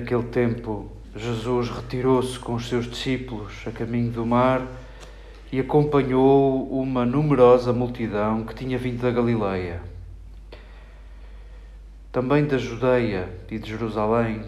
Naquele tempo, Jesus retirou-se com os seus discípulos a caminho do mar e acompanhou uma numerosa multidão que tinha vindo da Galileia. Também da Judeia e de Jerusalém,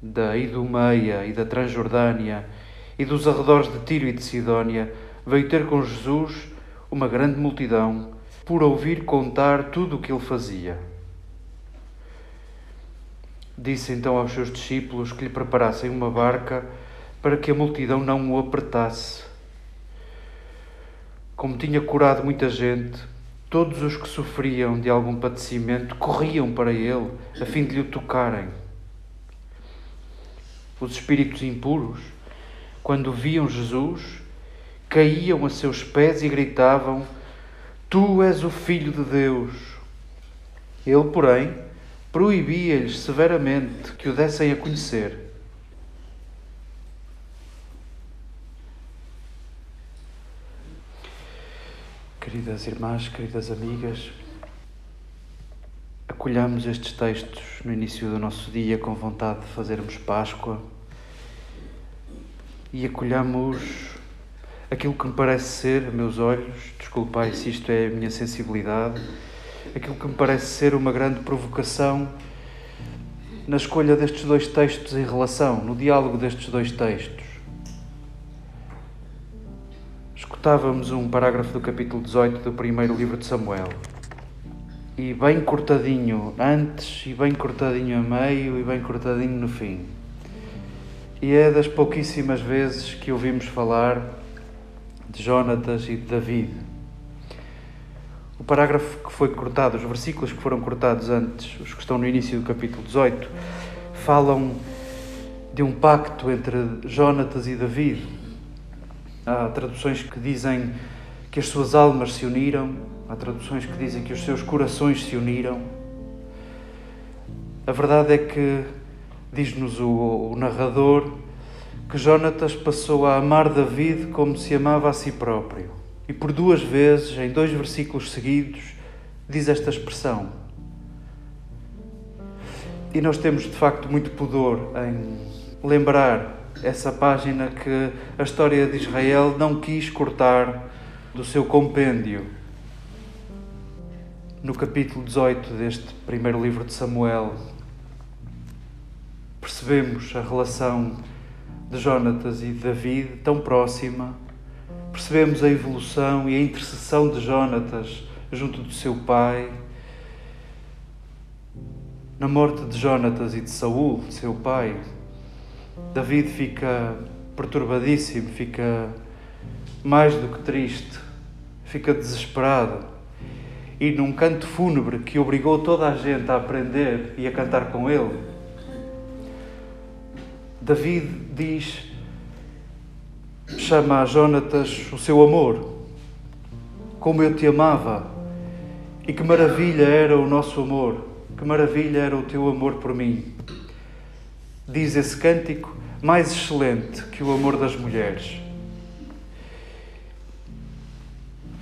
da Idumeia e da Transjordânia e dos arredores de Tiro e de Sidónia, veio ter com Jesus uma grande multidão por ouvir contar tudo o que ele fazia. Disse então aos seus discípulos que lhe preparassem uma barca para que a multidão não o apertasse. Como tinha curado muita gente, todos os que sofriam de algum padecimento corriam para ele a fim de lhe tocarem. Os espíritos impuros, quando viam Jesus, caíam a seus pés e gritavam: Tu és o Filho de Deus. Ele, porém, proibia-lhes severamente que o dessem a conhecer. Queridas irmãs, queridas amigas, acolhamos estes textos no início do nosso dia com vontade de fazermos Páscoa e acolhamos aquilo que me parece ser, a meus olhos, desculpai se isto é a minha sensibilidade, aquilo que me parece ser uma grande provocação na escolha destes dois textos em relação, no diálogo destes dois textos. Escutávamos um parágrafo do capítulo 18 do primeiro livro de Samuel. E bem cortadinho antes, e bem cortadinho a meio, e bem cortadinho no fim. E é das pouquíssimas vezes que ouvimos falar de Jonatas e de David. O parágrafo que foi cortado, os versículos que foram cortados antes, os que estão no início do capítulo 18, falam de um pacto entre Jonatas e David. Há traduções que dizem que as suas almas se uniram, há traduções que dizem que os seus corações se uniram. A verdade é que, diz-nos o, o narrador, que Jonatas passou a amar David como se amava a si próprio. E por duas vezes, em dois versículos seguidos, diz esta expressão. E nós temos de facto muito pudor em lembrar essa página que a história de Israel não quis cortar do seu compêndio. No capítulo 18 deste primeiro livro de Samuel, percebemos a relação de Jonatas e de David tão próxima percebemos a evolução e a intercessão de Jonatas junto do seu pai. Na morte de Jonatas e de Saul, seu pai, David fica perturbadíssimo, fica mais do que triste, fica desesperado. E num canto fúnebre que obrigou toda a gente a aprender e a cantar com ele, David diz chama a Jonatas o seu amor. Como eu te amava e que maravilha era o nosso amor, que maravilha era o teu amor por mim. Diz esse cântico mais excelente que o amor das mulheres.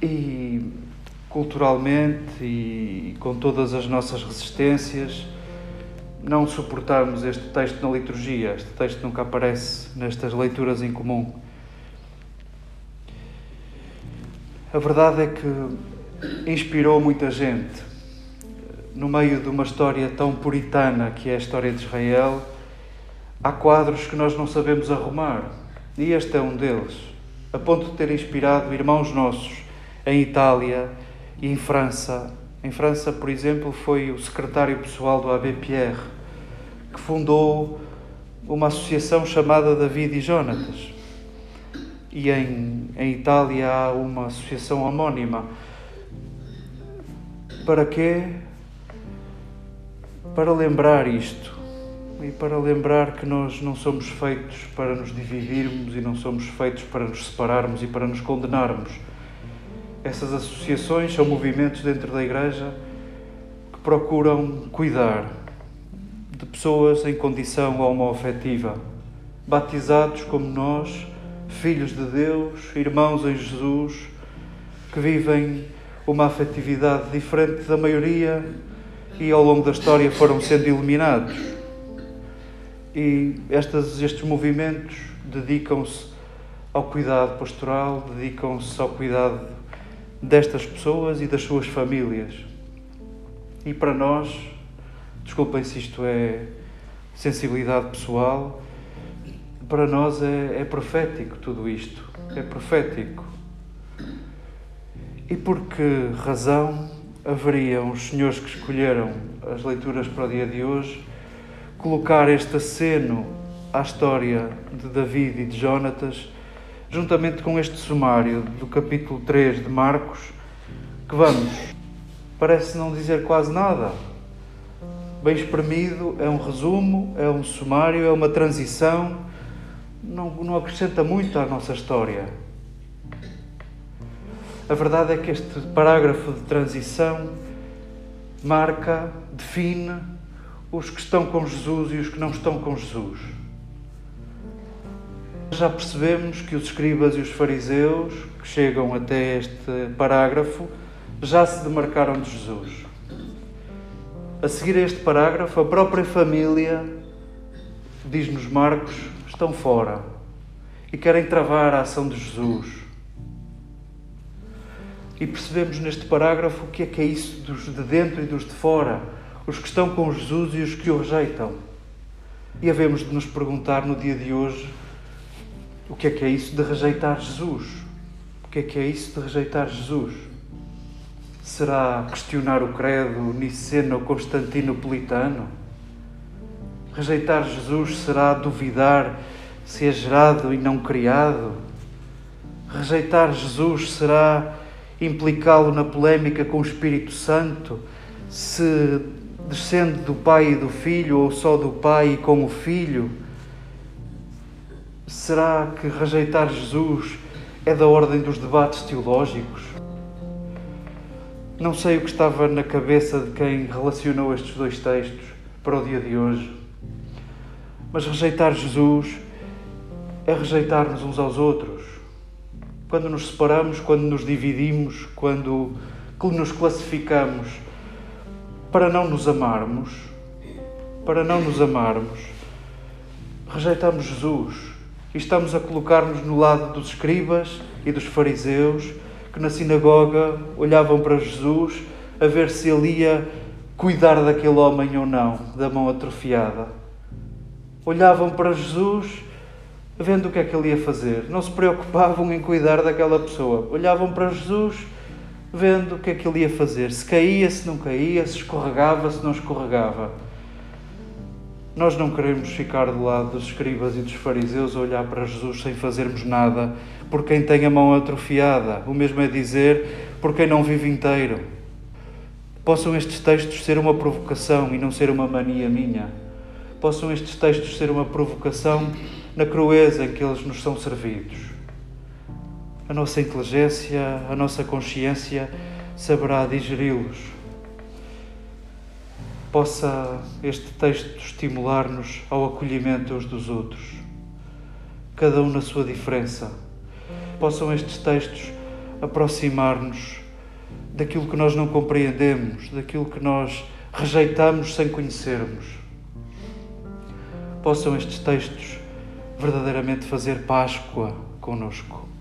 E culturalmente e com todas as nossas resistências, não suportamos este texto na liturgia. Este texto nunca aparece nestas leituras em comum. A verdade é que inspirou muita gente. No meio de uma história tão puritana que é a história de Israel, há quadros que nós não sabemos arrumar. E este é um deles, a ponto de ter inspirado irmãos nossos em Itália e em França. Em França, por exemplo, foi o secretário pessoal do Abbé Pierre que fundou uma associação chamada David e Jonatas e em, em Itália há uma associação homónima. Para quê? Para lembrar isto e para lembrar que nós não somos feitos para nos dividirmos e não somos feitos para nos separarmos e para nos condenarmos. Essas associações são movimentos dentro da Igreja que procuram cuidar de pessoas em condição homoafetiva, batizados como nós filhos de Deus, irmãos em Jesus, que vivem uma afetividade diferente da maioria e ao longo da história foram sendo iluminados. E estas, estes movimentos dedicam-se ao cuidado pastoral, dedicam-se ao cuidado destas pessoas e das suas famílias. E para nós, desculpem se isto é sensibilidade pessoal, para nós é, é profético tudo isto. É profético. E por que razão haveriam os senhores que escolheram as leituras para o dia de hoje colocar este aceno à história de David e de Jonatas, juntamente com este sumário do capítulo 3 de Marcos, que vamos, parece não dizer quase nada. Bem espremido, é um resumo, é um sumário, é uma transição, não, não acrescenta muito à nossa história. A verdade é que este parágrafo de transição marca, define os que estão com Jesus e os que não estão com Jesus. Já percebemos que os escribas e os fariseus que chegam até este parágrafo já se demarcaram de Jesus. A seguir a este parágrafo, a própria família, diz-nos Marcos, estão fora e querem travar a ação de Jesus. E percebemos neste parágrafo o que é que é isso dos de dentro e dos de fora, os que estão com Jesus e os que o rejeitam. E havemos de nos perguntar no dia de hoje o que é que é isso de rejeitar Jesus? O que é que é isso de rejeitar Jesus? Será questionar o credo niceno-constantinopolitano? Rejeitar Jesus será duvidar se é gerado e não criado? Rejeitar Jesus será implicá-lo na polémica com o Espírito Santo, se descende do Pai e do Filho ou só do Pai e com o Filho? Será que rejeitar Jesus é da ordem dos debates teológicos? Não sei o que estava na cabeça de quem relacionou estes dois textos para o dia de hoje, mas rejeitar Jesus é rejeitar-nos uns aos outros quando nos separamos, quando nos dividimos, quando nos classificamos para não nos amarmos, para não nos amarmos, rejeitamos Jesus e estamos a colocar-nos no lado dos escribas e dos fariseus que na sinagoga olhavam para Jesus a ver se ele ia cuidar daquele homem ou não, da mão atrofiada. Olhavam para Jesus vendo o que é que ele ia fazer. Não se preocupavam em cuidar daquela pessoa. Olhavam para Jesus, vendo o que é que ele ia fazer. Se caía, se não caía, se escorregava, se não escorregava. Nós não queremos ficar do lado dos escribas e dos fariseus a olhar para Jesus sem fazermos nada por quem tem a mão atrofiada. O mesmo é dizer por quem não vive inteiro. Possam estes textos ser uma provocação e não ser uma mania minha. Possam estes textos ser uma provocação na crueza em que eles nos são servidos. A nossa inteligência, a nossa consciência saberá digeri-los. Possa este texto estimular-nos ao acolhimento uns dos outros, cada um na sua diferença. Possam estes textos aproximar-nos daquilo que nós não compreendemos, daquilo que nós rejeitamos sem conhecermos. Possam estes textos verdadeiramente fazer Páscoa conosco.